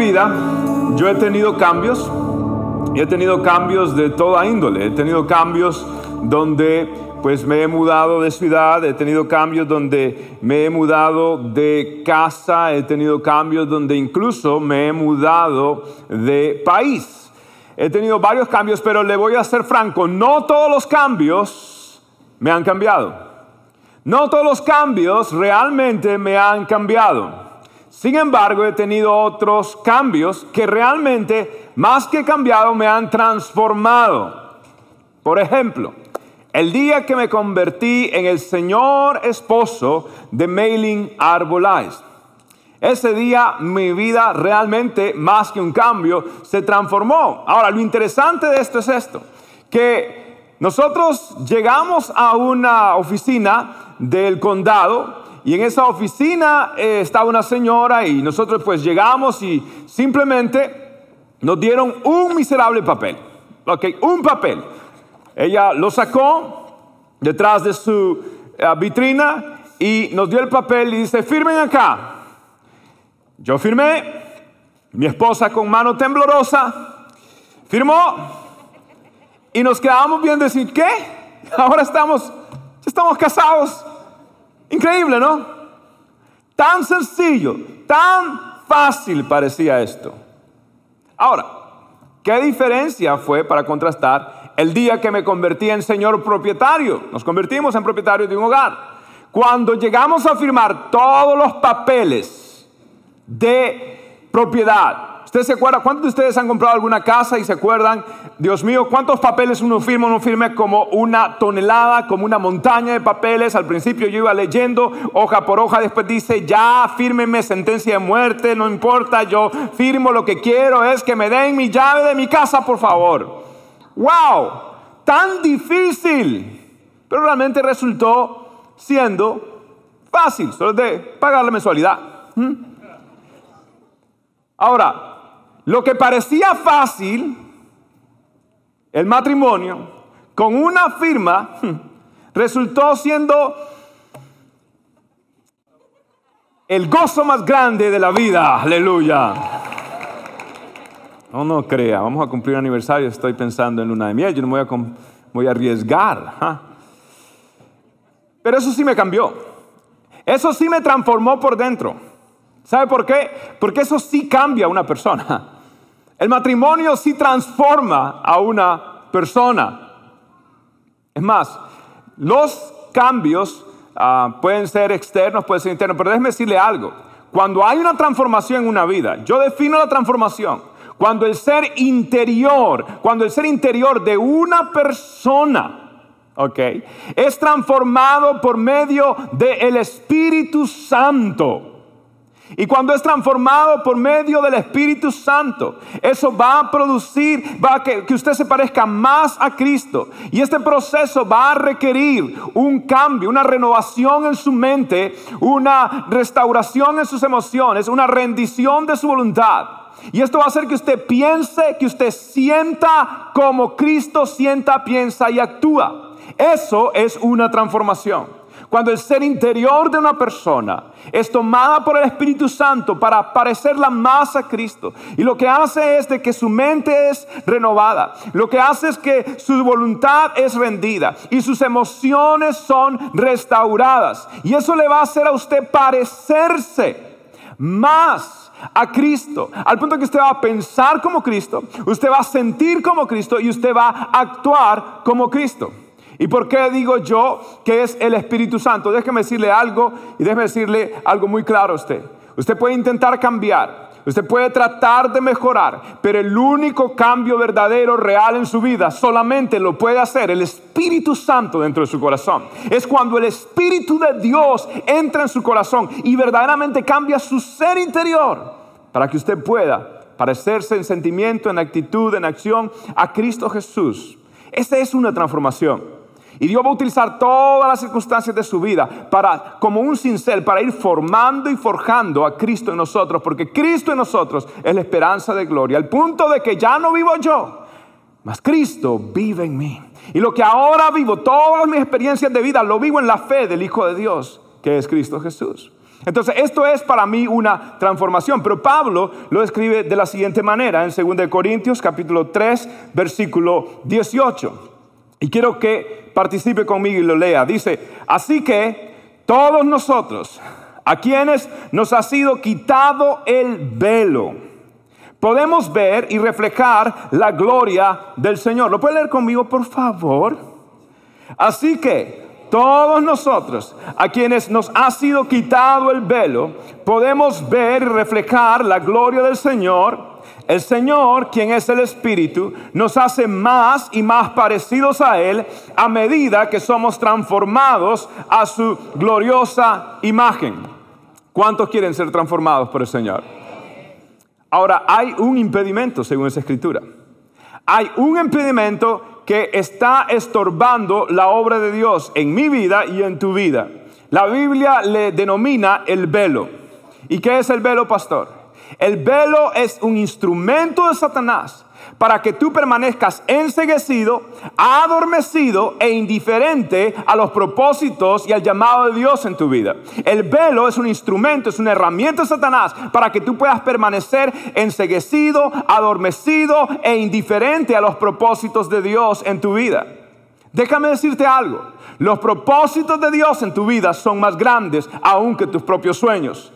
vida yo he tenido cambios, he tenido cambios de toda índole, he tenido cambios donde pues me he mudado de ciudad, he tenido cambios donde me he mudado de casa, he tenido cambios donde incluso me he mudado de país. He tenido varios cambios, pero le voy a ser franco, no todos los cambios me han cambiado. No todos los cambios realmente me han cambiado. Sin embargo, he tenido otros cambios que realmente, más que cambiado, me han transformado. Por ejemplo, el día que me convertí en el señor esposo de Mailing Arbolize. Ese día mi vida realmente, más que un cambio, se transformó. Ahora, lo interesante de esto es esto, que nosotros llegamos a una oficina del condado y en esa oficina eh, estaba una señora y nosotros pues llegamos y simplemente nos dieron un miserable papel. Ok, un papel. Ella lo sacó detrás de su eh, vitrina y nos dio el papel y dice, firmen acá. Yo firmé, mi esposa con mano temblorosa firmó y nos quedamos bien decir, ¿qué? Ahora estamos, estamos casados. Increíble, ¿no? Tan sencillo, tan fácil parecía esto. Ahora, ¿qué diferencia fue para contrastar el día que me convertí en señor propietario? Nos convertimos en propietarios de un hogar. Cuando llegamos a firmar todos los papeles de propiedad, ¿Usted se acuerda? ¿Cuántos de ustedes han comprado alguna casa y se acuerdan, Dios mío, cuántos papeles uno firma? Uno firma como una tonelada, como una montaña de papeles. Al principio yo iba leyendo hoja por hoja, después dice, ya, fírmeme sentencia de muerte, no importa, yo firmo lo que quiero, es que me den mi llave de mi casa, por favor. ¡Wow! Tan difícil. Pero realmente resultó siendo fácil, solo de pagar la mensualidad. ¿Mm? Ahora, lo que parecía fácil, el matrimonio, con una firma, resultó siendo el gozo más grande de la vida. Aleluya. No, no crea, vamos a cumplir aniversario, estoy pensando en luna de miel, yo no voy a, voy a arriesgar. Pero eso sí me cambió. Eso sí me transformó por dentro. ¿Sabe por qué? Porque eso sí cambia a una persona. El matrimonio sí transforma a una persona. Es más, los cambios ah, pueden ser externos, pueden ser internos, pero déjeme decirle algo. Cuando hay una transformación en una vida, yo defino la transformación. Cuando el ser interior, cuando el ser interior de una persona, ¿ok? Es transformado por medio del Espíritu Santo. Y cuando es transformado por medio del Espíritu Santo, eso va a producir, va a que, que, usted se parezca más a Cristo. Y este proceso va a requerir un cambio, una renovación en su mente, una restauración en sus emociones, una rendición de su voluntad. Y esto va a hacer que usted piense, que usted sienta como Cristo sienta, piensa y actúa. Eso es una transformación. Cuando el ser interior de una persona es tomada por el Espíritu Santo para parecerla más a Cristo. Y lo que hace es de que su mente es renovada. Lo que hace es que su voluntad es rendida y sus emociones son restauradas. Y eso le va a hacer a usted parecerse más a Cristo, al punto que usted va a pensar como Cristo, usted va a sentir como Cristo y usted va a actuar como Cristo. ¿Y por qué digo yo que es el Espíritu Santo? Déjeme decirle algo y déjeme decirle algo muy claro a usted. Usted puede intentar cambiar, usted puede tratar de mejorar, pero el único cambio verdadero, real en su vida, solamente lo puede hacer el Espíritu Santo dentro de su corazón. Es cuando el Espíritu de Dios entra en su corazón y verdaderamente cambia su ser interior. para que usted pueda parecerse en sentimiento, en actitud, en acción a Cristo Jesús. Esa es una transformación. Y Dios va a utilizar todas las circunstancias de su vida para, como un cincel, para ir formando y forjando a Cristo en nosotros, porque Cristo en nosotros es la esperanza de gloria, al punto de que ya no vivo yo, mas Cristo vive en mí. Y lo que ahora vivo, todas mis experiencias de vida, lo vivo en la fe del Hijo de Dios, que es Cristo Jesús. Entonces, esto es para mí una transformación, pero Pablo lo escribe de la siguiente manera en 2 Corintios capítulo 3, versículo 18. Y quiero que participe conmigo y lo lea. Dice, así que todos nosotros, a quienes nos ha sido quitado el velo, podemos ver y reflejar la gloria del Señor. ¿Lo puede leer conmigo, por favor? Así que todos nosotros, a quienes nos ha sido quitado el velo, podemos ver y reflejar la gloria del Señor. El Señor, quien es el Espíritu, nos hace más y más parecidos a Él a medida que somos transformados a su gloriosa imagen. ¿Cuántos quieren ser transformados por el Señor? Ahora, hay un impedimento según esa escritura. Hay un impedimento que está estorbando la obra de Dios en mi vida y en tu vida. La Biblia le denomina el velo. ¿Y qué es el velo, pastor? El velo es un instrumento de Satanás para que tú permanezcas enseguecido, adormecido e indiferente a los propósitos y al llamado de Dios en tu vida. El velo es un instrumento, es una herramienta de Satanás para que tú puedas permanecer enseguecido, adormecido e indiferente a los propósitos de Dios en tu vida. Déjame decirte algo. Los propósitos de Dios en tu vida son más grandes aún que tus propios sueños.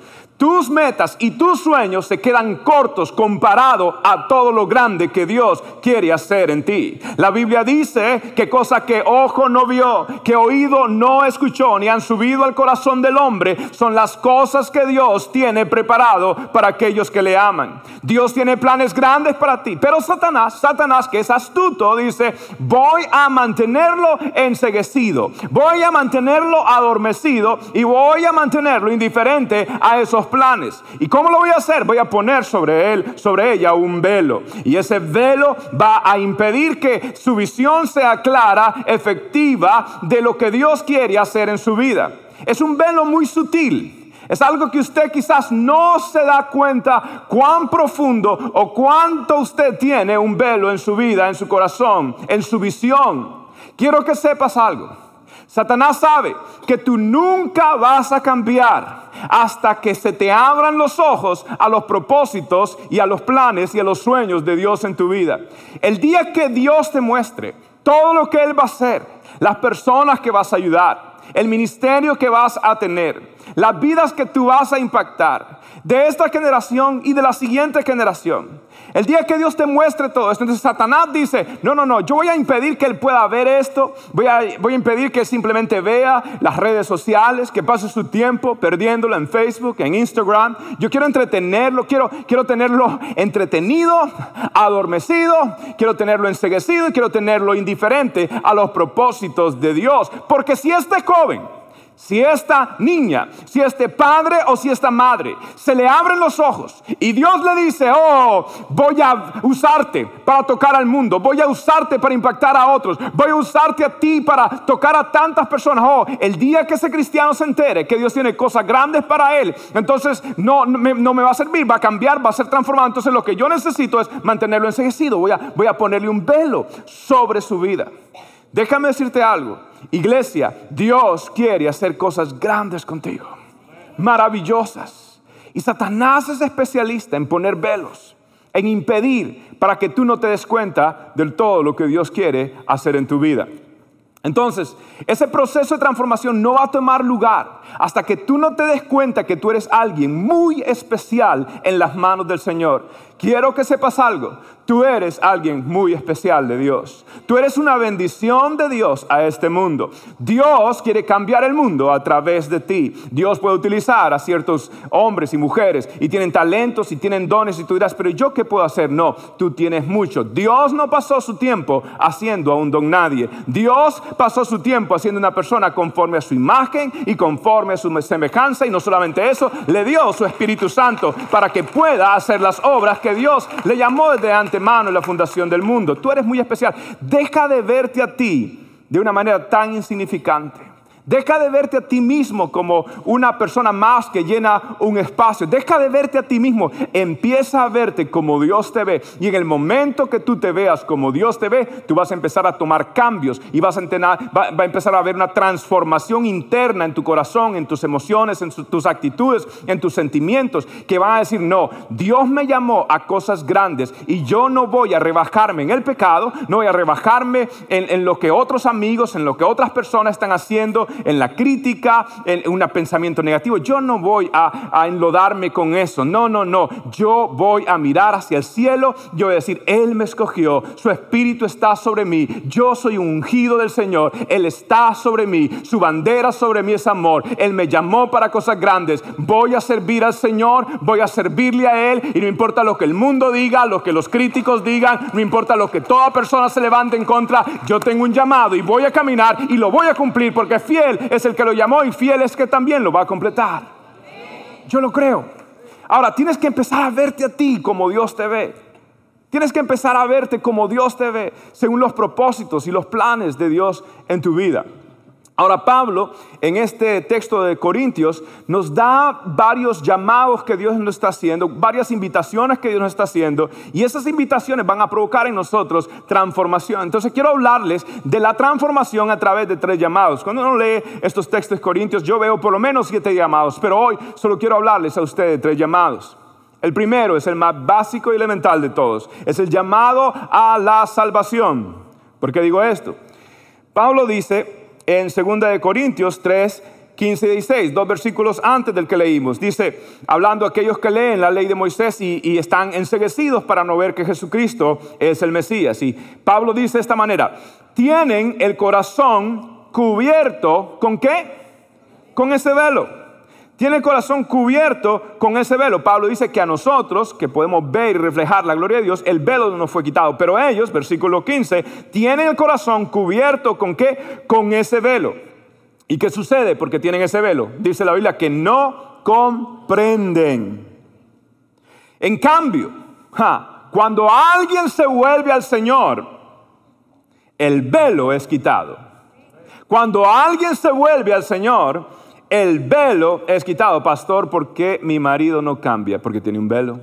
Tus metas y tus sueños se quedan cortos comparado a todo lo grande que Dios quiere hacer en ti. La Biblia dice que cosa que ojo no vio, que oído no escuchó, ni han subido al corazón del hombre, son las cosas que Dios tiene preparado para aquellos que le aman. Dios tiene planes grandes para ti, pero Satanás, Satanás que es astuto, dice, voy a mantenerlo enseguecido, voy a mantenerlo adormecido y voy a mantenerlo indiferente a esos planes. ¿Y cómo lo voy a hacer? Voy a poner sobre él, sobre ella un velo. Y ese velo va a impedir que su visión sea clara, efectiva de lo que Dios quiere hacer en su vida. Es un velo muy sutil. Es algo que usted quizás no se da cuenta cuán profundo o cuánto usted tiene un velo en su vida, en su corazón, en su visión. Quiero que sepas algo. Satanás sabe que tú nunca vas a cambiar hasta que se te abran los ojos a los propósitos y a los planes y a los sueños de Dios en tu vida. El día que Dios te muestre todo lo que Él va a hacer, las personas que vas a ayudar, el ministerio que vas a tener, las vidas que tú vas a impactar, de esta generación y de la siguiente generación. El día que Dios te muestre todo esto, entonces Satanás dice, no, no, no, yo voy a impedir que él pueda ver esto, voy a, voy a impedir que simplemente vea las redes sociales, que pase su tiempo perdiéndolo en Facebook, en Instagram. Yo quiero entretenerlo, quiero, quiero tenerlo entretenido, adormecido, quiero tenerlo enseguecido y quiero tenerlo indiferente a los propósitos de Dios. Porque si este joven si esta niña, si este padre o si esta madre se le abren los ojos y Dios le dice, oh, voy a usarte para tocar al mundo, voy a usarte para impactar a otros, voy a usarte a ti para tocar a tantas personas, oh, el día que ese cristiano se entere que Dios tiene cosas grandes para él, entonces no, me, va a servir, va a cambiar, va a ser transformado, entonces lo que yo necesito es mantenerlo enseguecido, voy a ponerle un velo sobre su vida. Déjame decirte algo. Iglesia, Dios quiere hacer cosas grandes contigo, maravillosas. Y Satanás es especialista en poner velos, en impedir para que tú no te des cuenta del todo lo que Dios quiere hacer en tu vida. Entonces, ese proceso de transformación no va a tomar lugar hasta que tú no te des cuenta que tú eres alguien muy especial en las manos del Señor. Quiero que sepas algo. Tú eres alguien muy especial de Dios. Tú eres una bendición de Dios a este mundo. Dios quiere cambiar el mundo a través de ti. Dios puede utilizar a ciertos hombres y mujeres y tienen talentos y tienen dones y tú dirás, pero ¿yo qué puedo hacer? No, tú tienes mucho. Dios no pasó su tiempo haciendo a un don nadie. Dios pasó su tiempo haciendo una persona conforme a su imagen y conforme a su semejanza y no solamente eso, le dio su Espíritu Santo para que pueda hacer las obras que Dios le llamó desde antes mano en la fundación del mundo. Tú eres muy especial. Deja de verte a ti de una manera tan insignificante. Deja de verte a ti mismo como una persona más que llena un espacio. Deja de verte a ti mismo. Empieza a verte como Dios te ve. Y en el momento que tú te veas como Dios te ve, tú vas a empezar a tomar cambios y vas a, va, a empezar a haber una transformación interna en tu corazón, en tus emociones, en tus actitudes, en tus sentimientos, que van a decir, no, Dios me llamó a cosas grandes y yo no voy a rebajarme en el pecado, no voy a rebajarme en, en lo que otros amigos, en lo que otras personas están haciendo en la crítica, en un pensamiento negativo. Yo no voy a, enlodarme con eso. No, no, no. Yo voy a mirar hacia el cielo. Yo voy a decir, Él me escogió. Su espíritu está sobre mí. Yo soy un ungido del Señor. Él está sobre mí. Su bandera sobre mí es amor. Él me llamó para cosas grandes. Voy a servir al Señor. Voy a servirle a Él. Y no importa lo que el mundo diga, lo que los críticos digan, no importa lo que toda persona se levante en contra. Yo tengo un llamado y voy a caminar y lo voy a cumplir porque fiel es el que lo llamó y fiel es que también lo va a completar. Yo lo creo. Ahora, tienes que empezar a verte a ti como Dios te ve. Tienes que empezar a verte como Dios te ve, según los propósitos y los planes de Dios en tu vida. Ahora Pablo en este texto de Corintios nos da varios llamados que Dios nos está haciendo, varias invitaciones que Dios nos está haciendo y esas invitaciones van a provocar en nosotros transformación. Entonces quiero hablarles de la transformación a través de tres llamados. Cuando uno lee estos textos de Corintios yo veo por lo menos siete llamados, pero hoy solo quiero hablarles a ustedes de tres llamados. El primero es el más básico y elemental de todos, es el llamado a la salvación. ¿Por qué digo esto? Pablo dice en 2 de Corintios 3, 15 y 16, dos versículos antes del que leímos. Dice, hablando a aquellos que leen la ley de Moisés y, están enseguecidos para no ver que Jesucristo es el Mesías. Y Pablo dice de esta manera, tienen el corazón cubierto con qué? Con ese velo tiene el corazón cubierto con ese velo. Pablo dice que a nosotros, que podemos ver y reflejar la gloria de Dios, el velo no nos fue quitado. Pero ellos, versículo 15, tienen el corazón cubierto con qué? Con ese velo. ¿Y qué sucede? Porque tienen ese velo. Dice la Biblia que no comprenden. En cambio, cuando alguien se vuelve al Señor, el velo es quitado. Cuando alguien se vuelve al Señor, el velo es quitado. Pastor, ¿por qué mi marido no cambia? Porque tiene un velo.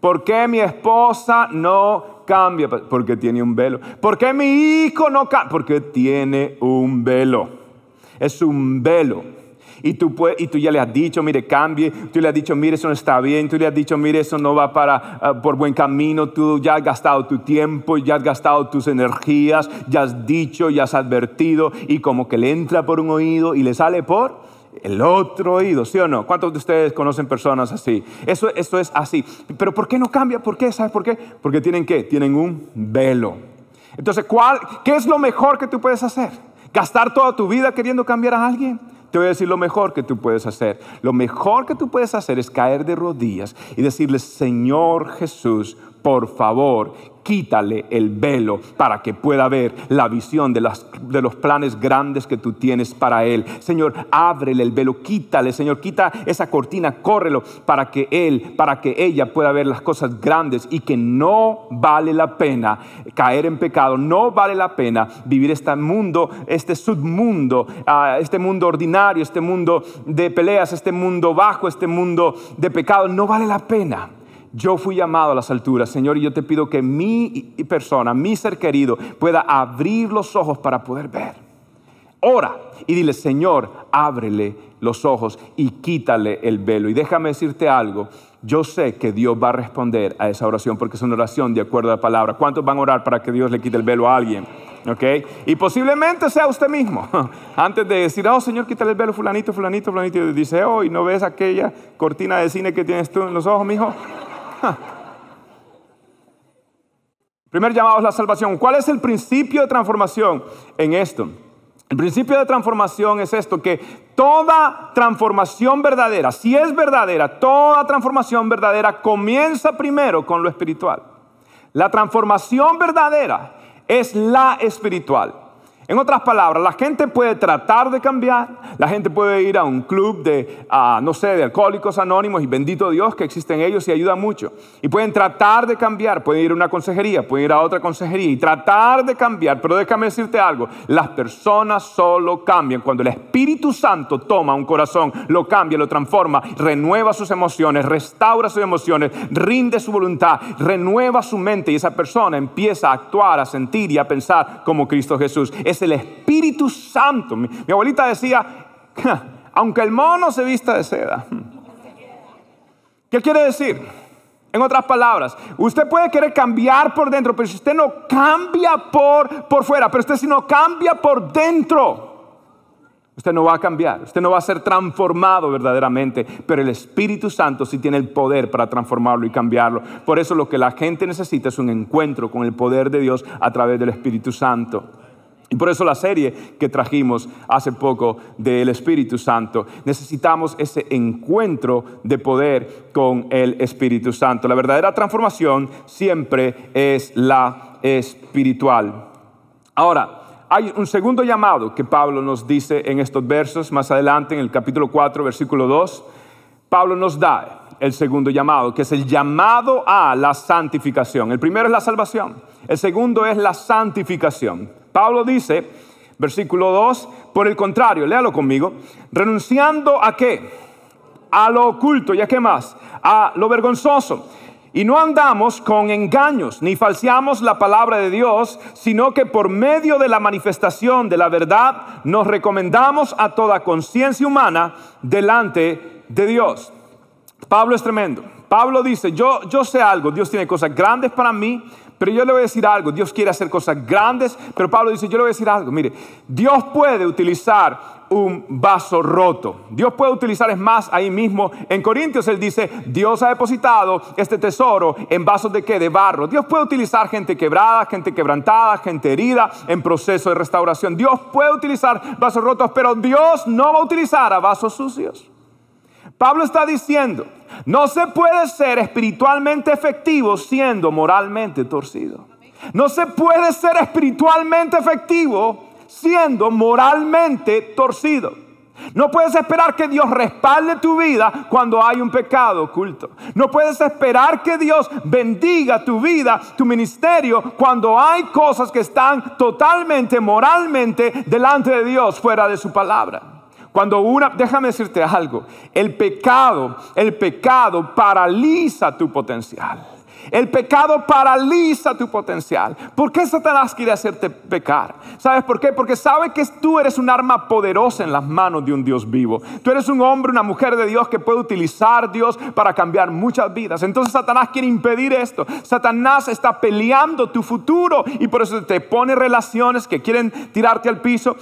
¿Por qué mi esposa no cambia? Porque tiene un velo. ¿Por qué mi hijo no cambia? Porque tiene un velo. Es un velo. Y tú, y tú ya le has dicho, mire, cambie. Tú le has dicho, mire, eso no está bien. Tú le has dicho, mire, eso no va para, ah, por buen camino. Tú ya has gastado tu tiempo, ya has gastado tus energías, ya has dicho, ya has advertido. Y como que le entra por un oído y le sale por el otro oído, ¿sí o no? ¿Cuántos de ustedes conocen personas así? Eso, es así. Pero ¿por qué no cambia? ¿Por qué? ¿Sabes por qué? Porque tienen qué? Tienen un velo. Entonces, ¿cuál, ¿qué es lo mejor que tú puedes hacer? ¿Gastar toda tu vida queriendo cambiar a alguien? Te voy a decir lo mejor que tú puedes hacer. Lo mejor que tú puedes hacer es caer de rodillas y decirle, Señor Jesús, por favor, quítale el velo para que pueda ver la visión de, los planes grandes que tú tienes para Él. Señor, ábrele el velo, quítale, Señor, quita esa cortina, córrelo para que Él, para que ella pueda ver las cosas grandes y que no vale la pena caer en pecado, no vale la pena vivir este mundo, este submundo, ah, este mundo ordinario, este mundo de peleas, este mundo bajo, este mundo de pecado, no vale la pena yo fui llamado a las alturas, Señor, y yo te pido que mi persona, mi ser querido, pueda abrir los ojos para poder ver. Ora y dile, Señor, ábrele los ojos y quítale el velo. Y déjame decirte algo, yo sé que Dios va a responder a esa oración porque es una oración de acuerdo a la palabra. ¿Cuántos van a orar para que Dios le quite el velo a alguien? ¿Ok? Y posiblemente sea usted mismo. Antes de decir, oh Señor, quítale el velo, fulanito, fulanito, fulanito. Y dice, oh, ¿y no ves aquella cortina de cine que tienes tú en los ojos, mijo? Primer llamado es la salvación. ¿Cuál es el principio de transformación en esto? El principio de transformación es esto, que toda transformación verdadera, si es verdadera, toda transformación verdadera comienza primero con lo espiritual. La transformación verdadera es la espiritual. En otras palabras, la gente puede tratar de cambiar, la gente puede ir a un club de, ah, no sé, de alcohólicos anónimos y bendito Dios que existen ellos y ayuda mucho. Y pueden tratar de cambiar, pueden ir a una consejería, pueden ir a otra consejería y tratar de cambiar. Pero déjame decirte algo, las personas solo cambian cuando el Espíritu Santo toma un corazón, lo cambia, lo transforma, renueva sus emociones, restaura sus emociones, rinde su voluntad, renueva su mente y esa persona empieza a actuar, a sentir y a pensar como Cristo Jesús es el Espíritu Santo. Mi, abuelita decía, aunque el mono se vista de seda. ¿Qué quiere decir? En otras palabras, usted puede querer cambiar por dentro, pero si usted no cambia por, por fuera, pero usted si no cambia por dentro, usted no va a cambiar, usted no va a ser transformado verdaderamente, pero el Espíritu Santo sí tiene el poder para transformarlo y cambiarlo. Por eso lo que la gente necesita es un encuentro con el poder de Dios a través del Espíritu Santo. Y por eso la serie que trajimos hace poco del Espíritu Santo, necesitamos ese encuentro de poder con el Espíritu Santo. La verdadera transformación siempre es la espiritual. Ahora, hay un segundo llamado que Pablo nos dice en estos versos, más adelante en el capítulo 4, versículo 2. Pablo nos da el segundo llamado, que es el llamado a la santificación. El primero es la salvación, el segundo es la santificación. Pablo dice, versículo 2, por el contrario, léalo conmigo, renunciando a qué? A lo oculto y a qué más? A lo vergonzoso. Y no andamos con engaños, ni falseamos la palabra de Dios, sino que por medio de la manifestación de la verdad nos recomendamos a toda conciencia humana delante de Dios. Pablo es tremendo. Pablo dice, yo, yo sé algo, Dios tiene cosas grandes para mí, pero yo le voy a decir algo, Dios quiere hacer cosas grandes, pero Pablo dice, yo le voy a decir algo, mire, Dios puede utilizar un vaso roto. Dios puede utilizar, es más, ahí mismo en Corintios él dice, Dios ha depositado este tesoro en vasos de qué? De barro. Dios puede utilizar gente quebrada, gente quebrantada, gente herida en proceso de restauración. Dios puede utilizar vasos rotos, pero Dios no va a utilizar a vasos sucios. Pablo está diciendo, no se puede ser espiritualmente efectivo siendo moralmente torcido. No se puede ser espiritualmente efectivo siendo moralmente torcido. No puedes esperar que Dios respalde tu vida cuando hay un pecado oculto. No puedes esperar que Dios bendiga tu vida, tu ministerio, cuando hay cosas que están totalmente moralmente delante de Dios fuera de su palabra. Cuando una, déjame decirte algo, el pecado, el pecado paraliza tu potencial. El pecado paraliza tu potencial. ¿Por qué Satanás quiere hacerte pecar? ¿Sabes por qué? Porque sabe que tú eres un arma poderosa en las manos de un Dios vivo. Tú eres un hombre, una mujer de Dios que puede utilizar Dios para cambiar muchas vidas. Entonces Satanás quiere impedir esto. Satanás está peleando tu futuro y por eso te pone relaciones que quieren tirarte al piso.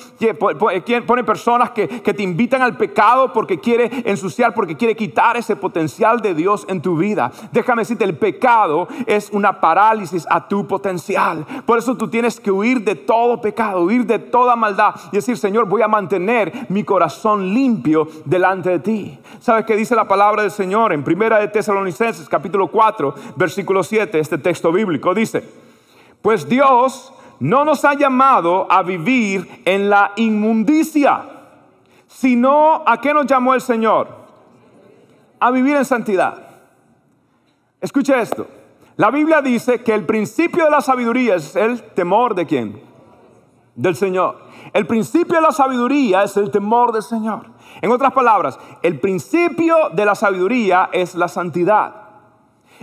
Pone personas que, que te invitan al pecado porque quiere ensuciar, porque quiere quitar ese potencial de Dios en tu vida. Déjame decirte, el pecado es una parálisis a tu potencial. Por eso tú tienes que huir de todo pecado, huir de toda maldad y decir, Señor, voy a mantener mi corazón limpio delante de ti. ¿Sabes qué dice la palabra del Señor en Primera de Tesalonicenses, capítulo 4, versículo 7, este texto bíblico? Dice, pues Dios no nos ha llamado a vivir en la inmundicia, sino a qué nos llamó el Señor? A vivir en santidad. Escucha esto. La Biblia dice que el principio de la sabiduría es el temor de quién? Del Señor. El principio de la sabiduría es el temor del Señor. En otras palabras, el principio de la sabiduría es la santidad.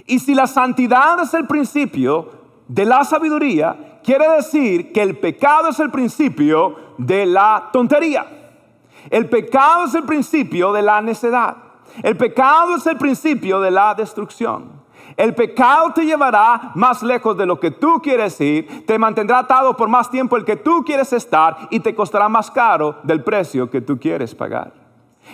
Y si la santidad es el principio de la sabiduría, quiere decir que el pecado es el principio de la tontería. El pecado es el principio de la necedad. El pecado es el principio de la destrucción. El pecado te llevará más lejos de lo que tú quieres ir, te mantendrá atado por más tiempo el que tú quieres estar y te costará más caro del precio que tú quieres pagar.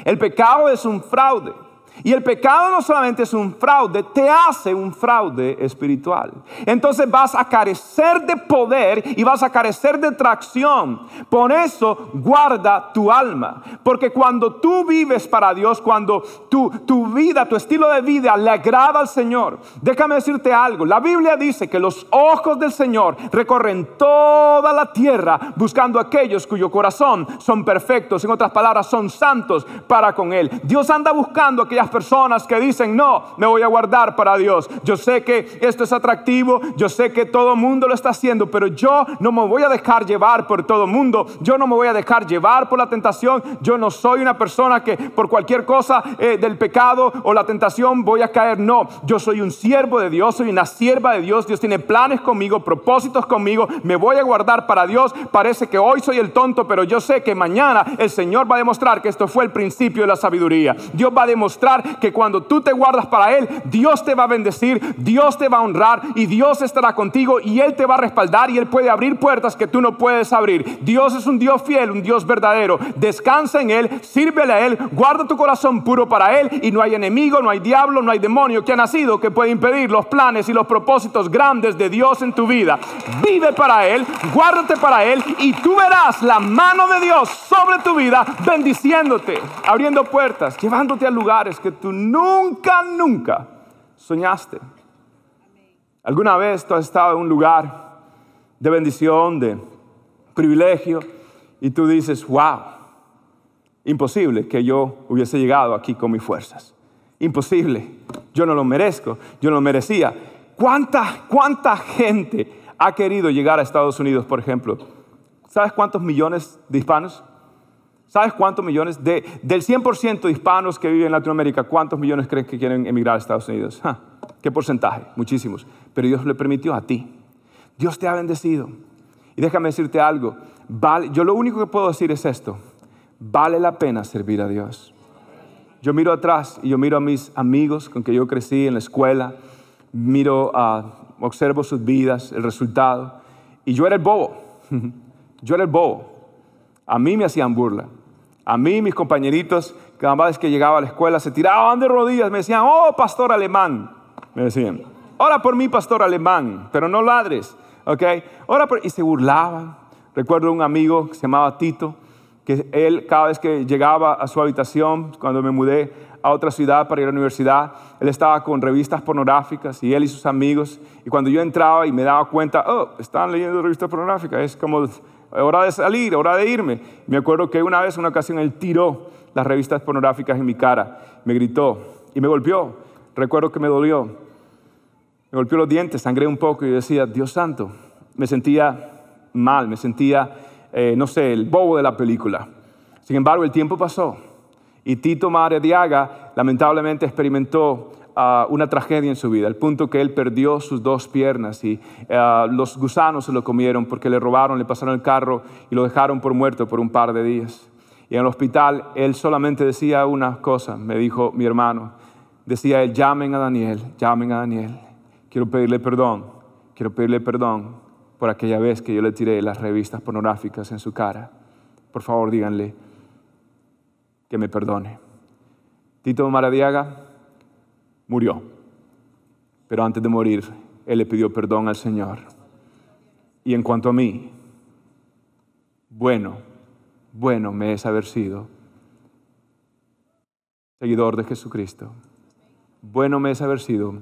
El pecado es un fraude. Y el pecado no solamente es un fraude, te hace un fraude espiritual. Entonces vas a carecer de poder y vas a carecer de tracción. Por eso guarda tu alma. Porque cuando tú vives para Dios, cuando tu, tu vida, tu estilo de vida le agrada al Señor, déjame decirte algo. La Biblia dice que los ojos del Señor recorren toda la tierra buscando aquellos cuyo corazón son perfectos. En otras palabras, son santos para con Él. Dios anda buscando a personas que dicen, no, me voy a guardar para Dios. Yo sé que esto es atractivo, yo sé que todo el mundo lo está haciendo, pero yo no me voy a dejar llevar por todo el mundo, yo no me voy a dejar llevar por la tentación, yo no soy una persona que por cualquier cosa eh, del pecado o la tentación voy a caer, no, yo soy un siervo de Dios, soy una sierva de Dios, Dios tiene planes conmigo, propósitos conmigo, me voy a guardar para Dios, parece que hoy soy el tonto, pero yo sé que mañana el Señor va a demostrar que esto fue el principio de la sabiduría, Dios va a demostrar que cuando tú te guardas para Él, Dios te va a bendecir, Dios te va a honrar y Dios estará contigo y Él te va a respaldar y Él puede abrir puertas que tú no puedes abrir. Dios es un Dios fiel, un Dios verdadero. Descansa en Él, sírvele a Él, guarda tu corazón puro para Él y no hay enemigo, no hay diablo, no hay demonio que ha nacido que puede impedir los planes y los propósitos grandes de Dios en tu vida. Vive para Él, guárdate para Él y tú verás la mano de Dios sobre tu vida, bendiciéndote, abriendo puertas, llevándote a lugares que tú nunca, nunca soñaste. ¿Alguna vez tú has estado en un lugar de bendición, de privilegio, y tú dices, wow, imposible que yo hubiese llegado aquí con mis fuerzas? Imposible, yo no lo merezco, yo no lo merecía. ¿Cuánta, cuánta gente ha querido llegar a Estados Unidos, por ejemplo? ¿Sabes cuántos millones de hispanos? ¿Sabes cuántos millones? De, del 100% de hispanos que viven en Latinoamérica, ¿cuántos millones crees que quieren emigrar a Estados Unidos? ¿Qué porcentaje? Muchísimos. Pero Dios le permitió a ti. Dios te ha bendecido. Y déjame decirte algo. Yo lo único que puedo decir es esto. Vale la pena servir a Dios. Yo miro atrás y yo miro a mis amigos con que yo crecí en la escuela. Miro, a, observo sus vidas, el resultado. Y yo era el bobo. yo era el bobo. A mí me hacían burla. A mí mis compañeritos, cada vez que llegaba a la escuela, se tiraban de rodillas, me decían, oh, pastor alemán. Me decían, ora por mí, pastor alemán, pero no ladres. ¿Ok? Ora por... Y se burlaban. Recuerdo un amigo que se llamaba Tito, que él cada vez que llegaba a su habitación, cuando me mudé a otra ciudad para ir a la universidad, él estaba con revistas pornográficas y él y sus amigos, y cuando yo entraba y me daba cuenta, oh, están leyendo revistas pornográficas, es como hora de salir, hora de irme. Me acuerdo que una vez, una ocasión, él tiró las revistas pornográficas en mi cara, me gritó y me golpeó. Recuerdo que me dolió. Me golpeó los dientes, sangré un poco y decía, Dios santo, me sentía mal, me sentía, eh, no sé, el bobo de la película. Sin embargo, el tiempo pasó y Tito Diaga lamentablemente experimentó una tragedia en su vida, al punto que él perdió sus dos piernas y eh, los gusanos se lo comieron porque le robaron, le pasaron el carro y lo dejaron por muerto por un par de días. Y en el hospital él solamente decía una cosa, me dijo mi hermano, decía él, llamen a Daniel, llamen a Daniel, quiero pedirle perdón, quiero pedirle perdón por aquella vez que yo le tiré las revistas pornográficas en su cara. Por favor, díganle que me perdone. Tito Maradiaga murió. Pero antes de morir, él le pidió perdón al Señor. Y en cuanto a mí, bueno, bueno me es haber sido seguidor de Jesucristo. Bueno me es haber sido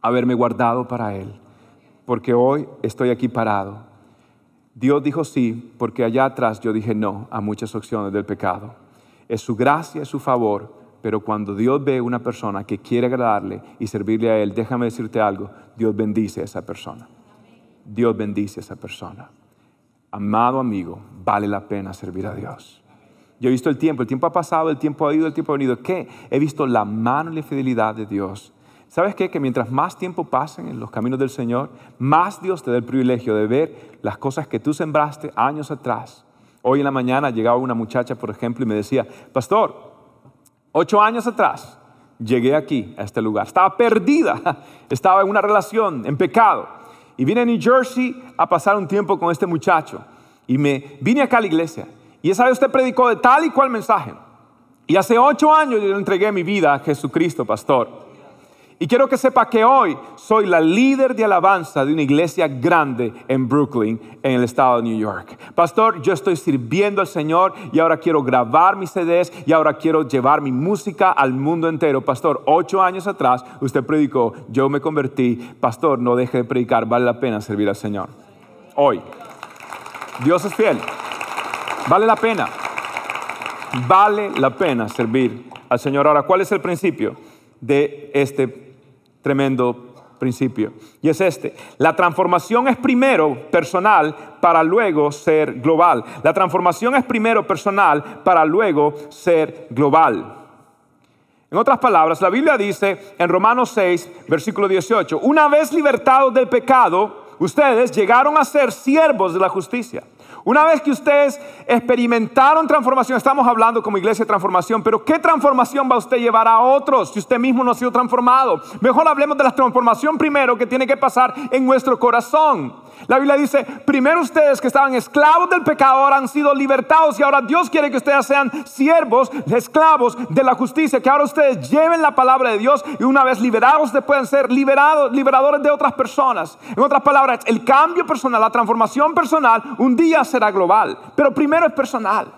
haberme guardado para Él, porque hoy estoy aquí parado. Dios dijo sí, porque allá atrás yo dije no a muchas opciones del pecado. Es su gracia, es su favor, pero cuando Dios ve una persona que quiere agradarle y servirle a Él, déjame decirte algo, Dios bendice a esa persona. Dios bendice a esa persona. Amado amigo, vale la pena servir a Dios. Yo he visto el tiempo, el tiempo ha pasado, el tiempo ha ido, el tiempo ha venido. ¿Qué? He visto la mano y la fidelidad de Dios. ¿Sabes qué? Que mientras más tiempo pasen en los caminos del Señor, más Dios te da el privilegio de ver las cosas que tú sembraste años atrás. Hoy en la mañana llegaba una muchacha, por ejemplo, y me decía, pastor, Ocho años atrás llegué aquí, a este lugar. Estaba perdida, estaba en una relación, en pecado. Y vine a New Jersey a pasar un tiempo con este muchacho. Y me vine acá a la iglesia. Y esa vez usted predicó de tal y cual mensaje. Y hace ocho años yo entregué mi vida a Jesucristo, pastor. Y quiero que sepa que hoy soy la líder de alabanza de una iglesia grande en Brooklyn, en el estado de New York. Pastor, yo estoy sirviendo al Señor y ahora quiero grabar mis CDs y ahora quiero llevar mi música al mundo entero. Pastor, ocho años atrás usted predicó, yo me convertí. Pastor, no deje de predicar, vale la pena servir al Señor. Hoy. Dios es fiel. Vale la pena. Vale la pena servir al Señor. Ahora, ¿cuál es el principio de este tremendo principio? Y es este. La transformación es primero personal para luego ser global. La transformación es primero personal para luego ser global. En otras palabras, la Biblia dice en Romanos 6, versículo 18, una vez libertados del pecado, ustedes llegaron a ser siervos de la justicia. Una vez que ustedes experimentaron transformación, estamos hablando como iglesia de transformación, pero ¿qué transformación va usted a llevar a otros si usted mismo no ha sido transformado? Mejor hablemos de la transformación primero que tiene que pasar en nuestro corazón. La Biblia dice, primero ustedes que estaban esclavos del pecado ahora han sido libertados y ahora Dios quiere que ustedes sean siervos, esclavos de la justicia, que ahora ustedes lleven la palabra de Dios y una vez liberados ustedes pueden ser liberados, liberadores de otras personas. En otras palabras, el cambio personal, la transformación personal, un día será global, pero primero es personal.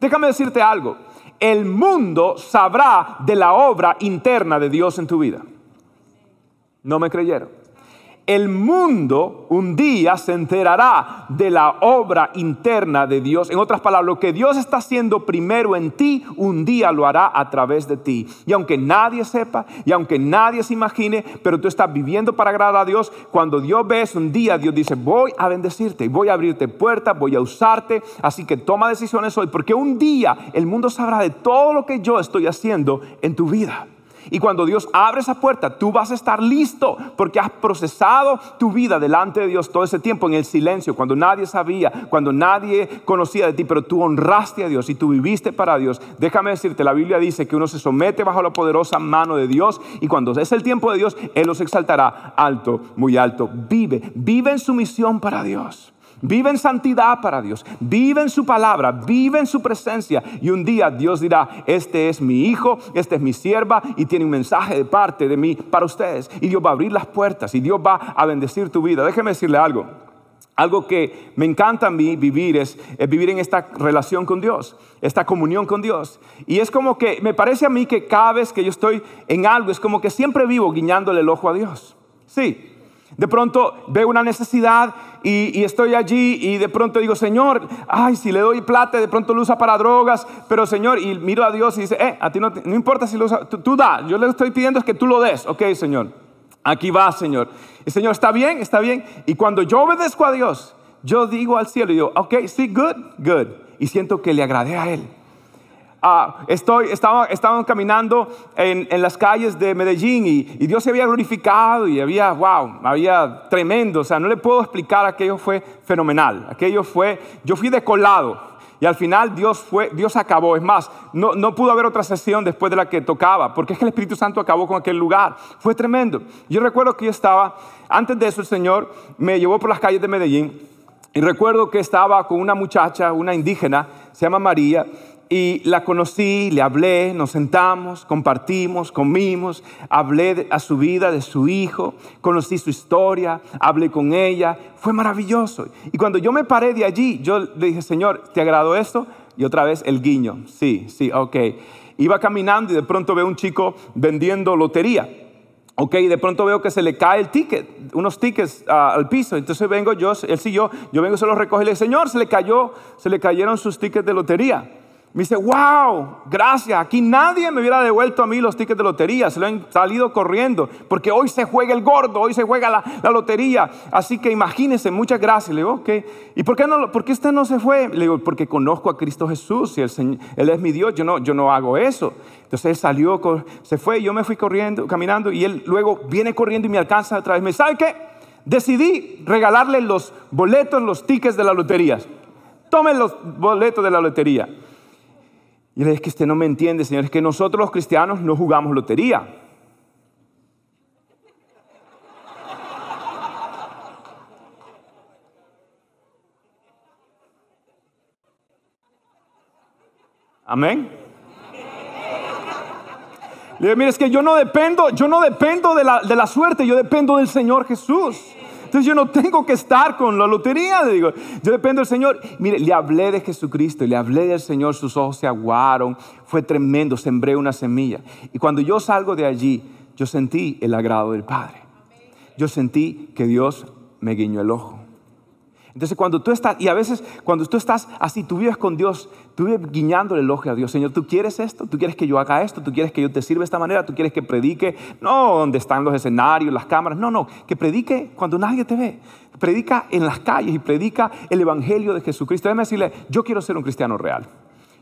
Déjame decirte algo, el mundo sabrá de la obra interna de Dios en tu vida. No me creyeron el mundo un día se enterará de la obra interna de Dios. En otras palabras, lo que Dios está haciendo primero en ti, un día lo hará a través de ti. Y aunque nadie sepa, y aunque nadie se imagine, pero tú estás viviendo para agradar a Dios, cuando Dios ve un día, Dios dice, voy a bendecirte, voy a abrirte puertas, voy a usarte. Así que toma decisiones hoy, porque un día el mundo sabrá de todo lo que yo estoy haciendo en tu vida. Y cuando Dios abre esa puerta, tú vas a estar listo porque has procesado tu vida delante de Dios todo ese tiempo en el silencio, cuando nadie sabía, cuando nadie conocía de ti, pero tú honraste a Dios y tú viviste para Dios. Déjame decirte, la Biblia dice que uno se somete bajo la poderosa mano de Dios y cuando es el tiempo de Dios, Él los exaltará alto, muy alto. Vive, vive en sumisión para Dios. Vive en santidad para Dios, vive en su palabra, vive en su presencia. Y un día Dios dirá, este es mi hijo, este es mi sierva y tiene un mensaje de parte de mí para ustedes. Y Dios va a abrir las puertas y Dios va a bendecir tu vida. Déjeme decirle algo. Algo que me encanta a mí vivir es, es, vivir en esta relación con Dios, esta comunión con Dios. Y es como que me parece a mí que cada vez que yo estoy en algo, es como que siempre vivo guiñándole el ojo a Dios. Sí, de pronto veo una necesidad y, estoy allí y de pronto digo, Señor, ay, si le doy plata, de pronto lo usa para drogas, pero Señor, y miro a Dios y dice, eh, a ti no, no importa si lo usa, tú, da, yo le estoy pidiendo es que tú lo des, ok, Señor, aquí va, Señor. Y Señor, está bien, está bien. Y cuando yo obedezco a Dios, yo digo al cielo, y digo, ok, sí, good, good. Y siento que le agradé a Él. Ah, estoy, estaba, estaban caminando en, las calles de Medellín y, Dios se había glorificado y había, wow, había tremendo. O sea, no le puedo explicar, aquello fue fenomenal. Aquello fue, yo fui decolado y al final Dios fue, Dios acabó. Es más, no, no pudo haber otra sesión después de la que tocaba, porque es que el Espíritu Santo acabó con aquel lugar. Fue tremendo. Yo recuerdo que yo estaba, antes de eso el Señor me llevó por las calles de Medellín y recuerdo que estaba con una muchacha, una indígena, se llama María, y la conocí, le hablé, nos sentamos, compartimos, comimos, hablé a su vida, de su hijo, conocí su historia, hablé con ella, fue maravilloso. Y cuando yo me paré de allí, yo le dije, Señor, ¿te agradó esto? Y otra vez el guiño, sí, sí, ok. Iba caminando y de pronto veo un chico vendiendo lotería. Ok, de pronto veo que se le cae el ticket, unos tickets ah, al piso. Entonces vengo yo, él yo, yo vengo, se los recoge y le digo, Señor, se le cayó, se le cayeron sus tickets de lotería. Me dice, wow, gracias. Aquí nadie me hubiera devuelto a mí los tickets de lotería. Se lo han salido corriendo. Porque hoy se juega el gordo, hoy se juega la, lotería. Así que imagínense, muchas gracias. Le digo, ok. ¿Y por qué, no, por qué usted no se fue? Le digo, porque conozco a Cristo Jesús y Él es mi Dios. Yo no, yo no hago eso. Entonces él salió, se fue. Yo me fui corriendo, caminando. Y él luego viene corriendo y me alcanza otra vez. Me sabe qué? Decidí regalarle los boletos, los tickets de la lotería. Tomen los boletos de la lotería. Y le dije, es que usted no me entiende, Señor, es que nosotros los cristianos no jugamos lotería. Amén. Le digo, mire, es que yo no dependo, yo no dependo de la, de la suerte, yo dependo del Señor Jesús. Entonces yo no tengo que estar con la lotería, le digo, yo dependo del Señor. Mire, le hablé de Jesucristo, le hablé del Señor, sus ojos se aguaron, fue tremendo, sembré una semilla. Y cuando yo salgo de allí, yo sentí el agrado del Padre. Yo sentí que Dios me guiñó el ojo. Entonces cuando tú estás, y a veces cuando tú estás así, tú vives con Dios, tú vives guiñándole el ojo a Dios. Señor, ¿tú quieres esto? ¿Tú quieres que yo haga esto? ¿Tú quieres que yo te sirva de esta manera? ¿Tú quieres que predique? No donde están los escenarios, las cámaras. No, no, que predique cuando nadie te ve. Predica en las calles y predica el Evangelio de Jesucristo. Déjame decirle, yo quiero ser un cristiano real.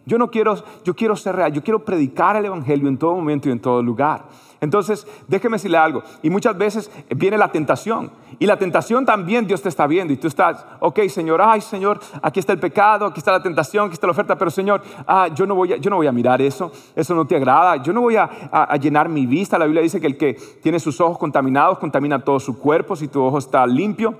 Yo no quiero, yo quiero ser real, yo quiero predicar el Evangelio en todo momento y en todo lugar. Entonces, déjeme decirle algo. Y muchas veces viene la tentación. Y la tentación también Dios te está viendo. Y tú estás, ok, Señor, ay, Señor, aquí está el pecado, aquí está la tentación, aquí está la oferta. Pero, Señor, ah, yo, no voy a, yo no voy a mirar eso. Eso no te agrada. Yo no voy a, a, llenar mi vista. La Biblia dice que el que tiene sus ojos contaminados contamina todo su cuerpo. Si tu ojo está limpio,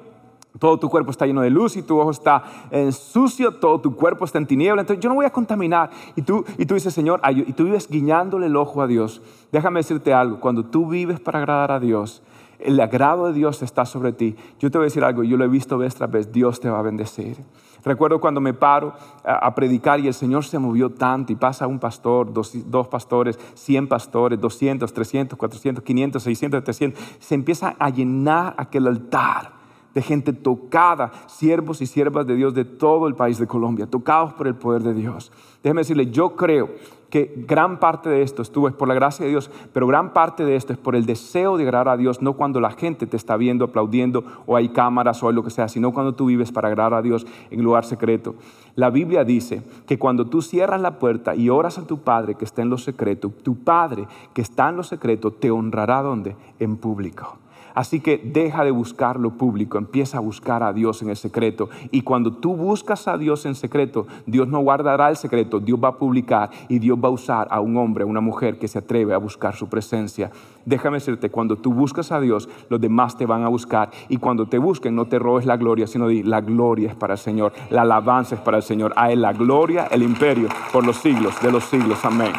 todo tu cuerpo está lleno de luz y tu ojo está en sucio, todo tu cuerpo está en tiniebla. Entonces yo no voy a contaminar. Y tú, y tú dices, Señor, y tú vives guiñándole el ojo a Dios. Déjame decirte algo, cuando tú vives para agradar a Dios, el agrado de Dios está sobre ti. Yo te voy a decir algo, yo lo he visto vez tras vez, Dios te va a bendecir. Recuerdo cuando me paro a, predicar y el Señor se movió tanto y pasa un pastor, dos, dos, pastores, cien pastores, 200, 300, 400, 500, 600, 300. Se empieza a llenar aquel altar de gente tocada, siervos y siervas de Dios de todo el país de Colombia, tocados por el poder de Dios. Déjeme decirle, yo creo que gran parte de esto estuvo es por la gracia de Dios, pero gran parte de esto es por el deseo de agradar a Dios, no cuando la gente te está viendo, aplaudiendo, o hay cámaras o hay lo que sea, sino cuando tú vives para agradar a Dios en lugar secreto. La Biblia dice que cuando tú cierras la puerta y oras a tu Padre que está en lo secreto, tu Padre que está en lo secreto te honrará donde? En público. Así que deja de buscar lo público, empieza a buscar a Dios en el secreto. Y cuando tú buscas a Dios en secreto, Dios no guardará el secreto, Dios va a publicar y Dios va a usar a un hombre, a una mujer que se atreve a buscar su presencia. Déjame decirte, cuando tú buscas a Dios, los demás te van a buscar. Y cuando te busquen, no te robes la gloria, sino di, la gloria es para el Señor, la alabanza es para el Señor. A Él la gloria, el imperio, por los siglos de los siglos. Amén.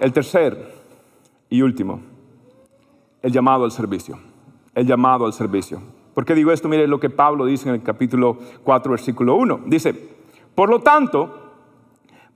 El tercer y último, el llamado al servicio. El llamado al servicio. ¿Por qué digo esto? Mire lo que Pablo dice en el capítulo 4, versículo 1. Dice, por lo tanto,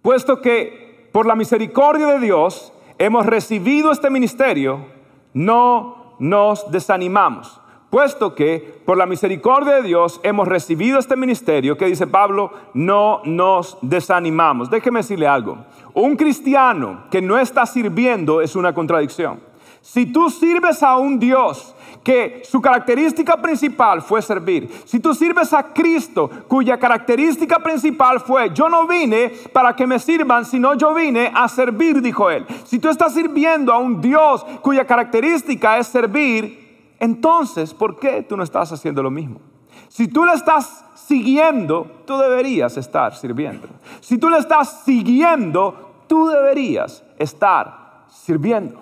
puesto que por la misericordia de Dios hemos recibido este ministerio, no nos desanimamos. Puesto que por la misericordia de Dios hemos recibido este ministerio, que dice Pablo, no nos desanimamos. Déjeme decirle algo. Un cristiano que no está sirviendo es una contradicción. Si tú sirves a un Dios que su característica principal fue servir, si tú sirves a Cristo cuya característica principal fue, yo no vine para que me sirvan, sino yo vine a servir, dijo él. Si tú estás sirviendo a un Dios cuya característica es servir, entonces, ¿por qué tú no estás haciendo lo mismo? Si tú le estás siguiendo, tú deberías estar sirviendo. Si tú le estás siguiendo, tú deberías estar sirviendo.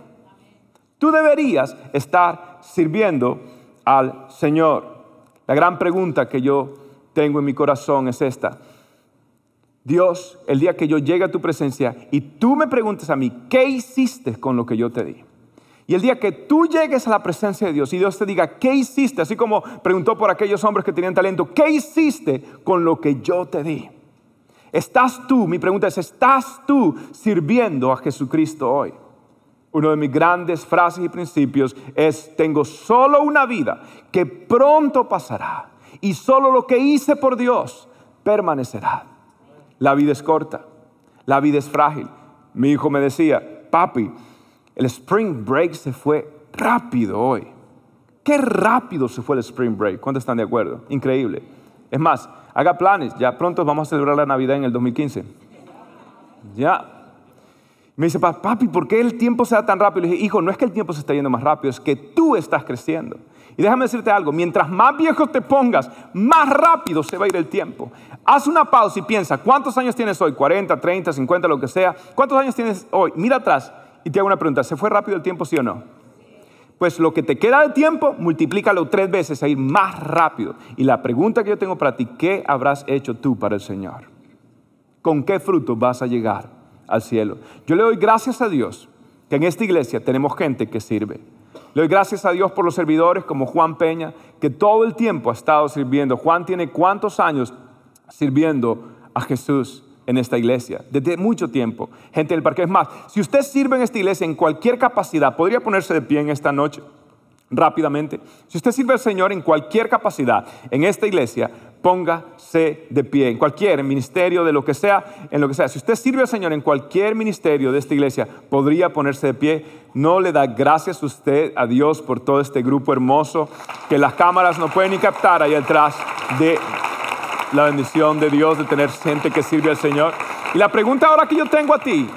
Tú deberías estar sirviendo al Señor. La gran pregunta que yo tengo en mi corazón es esta. Dios, el día que yo llegue a tu presencia y tú me preguntes a mí, ¿qué hiciste con lo que yo te di? Y el día que tú llegues a la presencia de Dios y Dios te diga, ¿qué hiciste? Así como preguntó por aquellos hombres que tenían talento, ¿qué hiciste con lo que yo te di? ¿Estás tú, mi pregunta es, ¿estás tú sirviendo a Jesucristo hoy? Uno de mis grandes frases y principios es, tengo solo una vida que pronto pasará y solo lo que hice por Dios permanecerá. La vida es corta, la vida es frágil. Mi hijo me decía, papi, el spring break se fue rápido hoy. Qué rápido se fue el spring break. ¿Cuántos están de acuerdo? Increíble. Es más, haga planes. Ya pronto vamos a celebrar la Navidad en el 2015. Ya. Me dice, papi, ¿por qué el tiempo se da tan rápido? Le dije, hijo, no es que el tiempo se está yendo más rápido, es que tú estás creciendo. Y déjame decirte algo, mientras más viejo te pongas, más rápido se va a ir el tiempo. Haz una pausa y piensa, ¿cuántos años tienes hoy? 40, 30, 50, lo que sea. ¿Cuántos años tienes hoy? Mira atrás y te hago una pregunta, ¿se fue rápido el tiempo, sí o no? Pues lo que te queda de tiempo, multiplícalo tres veces a ir más rápido. Y la pregunta que yo tengo para ti, ¿qué habrás hecho tú para el Señor? ¿Con qué fruto vas a llegar al cielo. Yo le doy gracias a Dios que en esta iglesia tenemos gente que sirve. Le doy gracias a Dios por los servidores como Juan Peña, que todo el tiempo ha estado sirviendo. Juan tiene cuántos años sirviendo a Jesús en esta iglesia, desde mucho tiempo. Gente del parque, es más, si usted sirve en esta iglesia en cualquier capacidad, podría ponerse de pie en esta noche rápidamente. Si usted sirve al Señor en cualquier capacidad en esta iglesia, póngase de pie, en cualquier ministerio, de lo que sea, en lo que sea. Si usted sirve al Señor en cualquier ministerio de esta iglesia, podría ponerse de pie. No le da gracias usted a Dios por todo este grupo hermoso que las cámaras no pueden ni captar ahí atrás de la bendición de Dios de tener gente que sirve al Señor. Y la pregunta ahora que yo tengo a ti,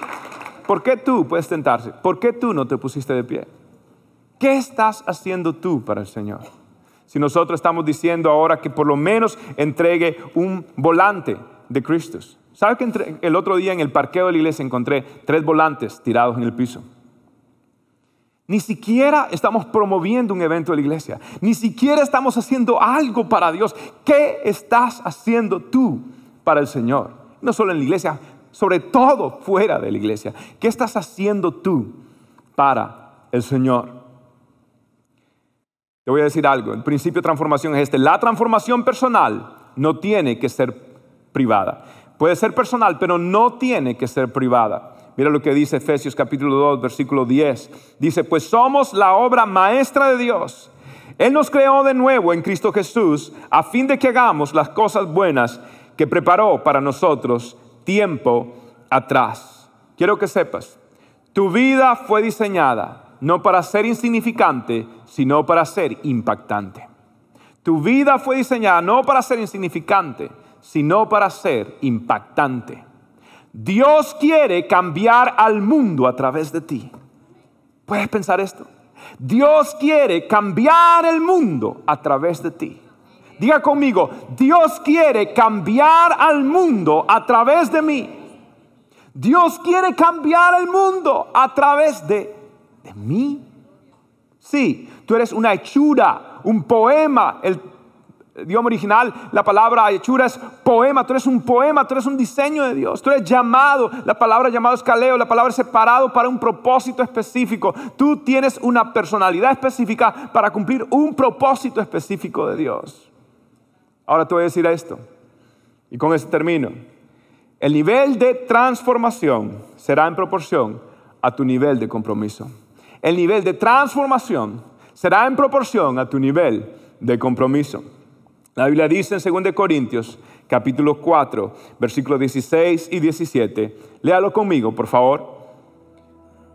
¿por qué tú puedes tentarse? ¿Por qué tú no te pusiste de pie? ¿Qué estás haciendo tú para el Señor? Si nosotros estamos diciendo ahora que por lo menos entregue un volante de Cristo. ¿Sabe que el otro día en el parqueo de la iglesia encontré tres volantes tirados en el piso? Ni siquiera estamos promoviendo un evento de la iglesia. Ni siquiera estamos haciendo algo para Dios. ¿Qué estás haciendo tú para el Señor? No solo en la iglesia, sobre todo fuera de la iglesia. ¿Qué estás haciendo tú para el Señor? Te voy a decir algo, el principio de transformación es este. La transformación personal no tiene que ser privada. Puede ser personal, pero no tiene que ser privada. Mira lo que dice Efesios capítulo 2, versículo 10. Dice, pues somos la obra maestra de Dios. Él nos creó de nuevo en Cristo Jesús a fin de que hagamos las cosas buenas que preparó para nosotros tiempo atrás. Quiero que sepas, tu vida fue diseñada no para ser insignificante, sino para ser impactante. Tu vida fue diseñada no para ser insignificante, sino para ser impactante. Dios quiere cambiar al mundo a través de ti. ¿Puedes pensar esto? Dios quiere cambiar el mundo a través de ti. Diga conmigo, Dios quiere cambiar al mundo a través de mí. Dios quiere cambiar el mundo a través de ¿De mí? Sí, tú eres una hechura, un poema. El idioma original, la palabra hechura es poema. Tú eres un poema, tú eres un diseño de Dios. Tú eres llamado, la palabra llamado es caleo, la palabra es separado para un propósito específico. Tú tienes una personalidad específica para cumplir un propósito específico de Dios. Ahora te voy a decir esto, y con esto termino. El nivel de transformación será en proporción a tu nivel de compromiso el nivel de transformación será en proporción a tu nivel de compromiso. La Biblia dice en 2 Corintios capítulo 4, versículos 16 y 17. Léalo conmigo, por favor.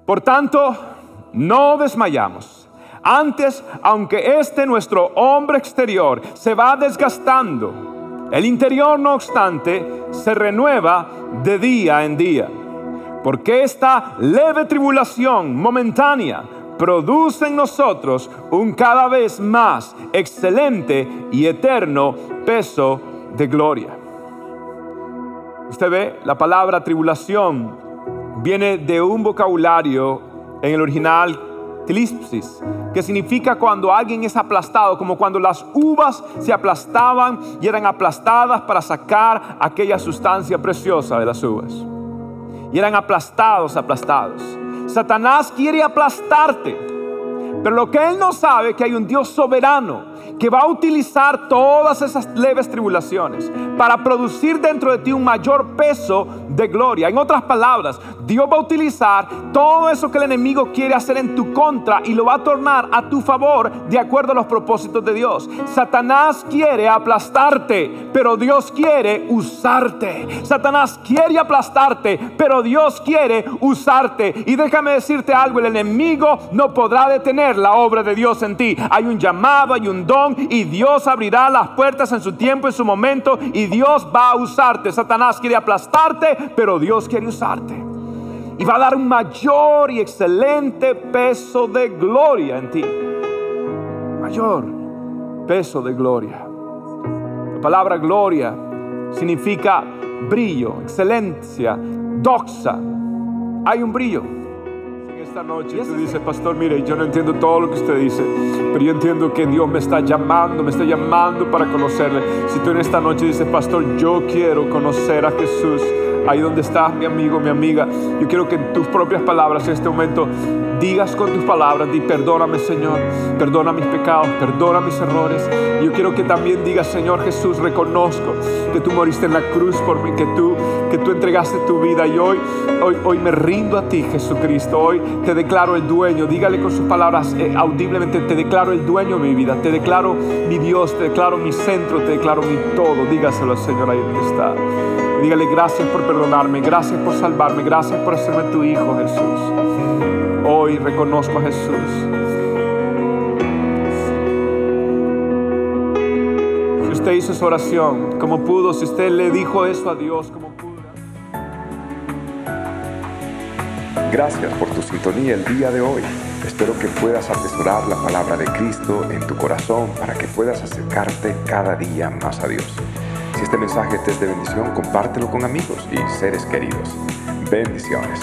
Por tanto, no desmayamos. Antes, aunque este nuestro hombre exterior se va desgastando, el interior, no obstante, se renueva de día en día porque esta leve tribulación momentánea produce en nosotros un cada vez más excelente y eterno peso de gloria. Usted ve, la palabra tribulación viene de un vocabulario en el original tlipsis, que significa cuando alguien es aplastado, como cuando las uvas se aplastaban y eran aplastadas para sacar aquella sustancia preciosa de las uvas y eran aplastados, aplastados. Satanás quiere aplastarte, pero lo que él no sabe es que hay un Dios soberano que va a utilizar todas esas leves tribulaciones para producir dentro de ti un mayor peso de gloria. En otras palabras, Dios va a utilizar todo eso que el enemigo quiere hacer en tu contra y lo va a tornar a tu favor de acuerdo a los propósitos de Dios. Satanás quiere aplastarte, pero Dios quiere usarte. Satanás quiere aplastarte, pero Dios quiere usarte. Y déjame decirte algo, el enemigo no podrá detener la obra de Dios en ti. Hay un llamado, hay un don y Dios abrirá las puertas en su tiempo, en su momento y Dios va a usarte. Satanás quiere aplastarte, pero Dios quiere usarte. Y va a dar un mayor y excelente peso de gloria en ti. Mayor peso de gloria. La palabra gloria significa brillo, excelencia, doxa. Hay un brillo esta noche tú dices, pastor, mire, yo no entiendo todo lo que usted dice, pero yo entiendo que Dios me está llamando, me está llamando para conocerle. Si tú en esta noche dices, pastor, yo quiero conocer a Jesús, ahí donde estás, mi amigo, mi amiga, yo quiero que en tus propias palabras en este momento digas con tus palabras, di perdóname Señor, perdona mis pecados, perdona mis errores. Yo quiero que también digas, Señor Jesús, reconozco que tú moriste en la cruz por mí, que tú, que tú entregaste tu vida y hoy, hoy, hoy me rindo a ti, Jesucristo. Hoy te declaro el dueño. Dígale con sus palabras eh, audiblemente, te declaro el dueño de mi vida, te declaro mi Dios, te declaro mi centro, te declaro mi todo. Dígaselo Señor ahí donde está. Dígale gracias por perdonarme, gracias por salvarme, gracias por hacerme tu Hijo Jesús. Hoy reconozco a Jesús. Si usted hizo esa oración como pudo, si usted le dijo eso a Dios como pudo. Gracias por tu sintonía el día de hoy. Espero que puedas atesorar la palabra de Cristo en tu corazón para que puedas acercarte cada día más a Dios. Si este mensaje te es de bendición, compártelo con amigos y seres queridos. Bendiciones.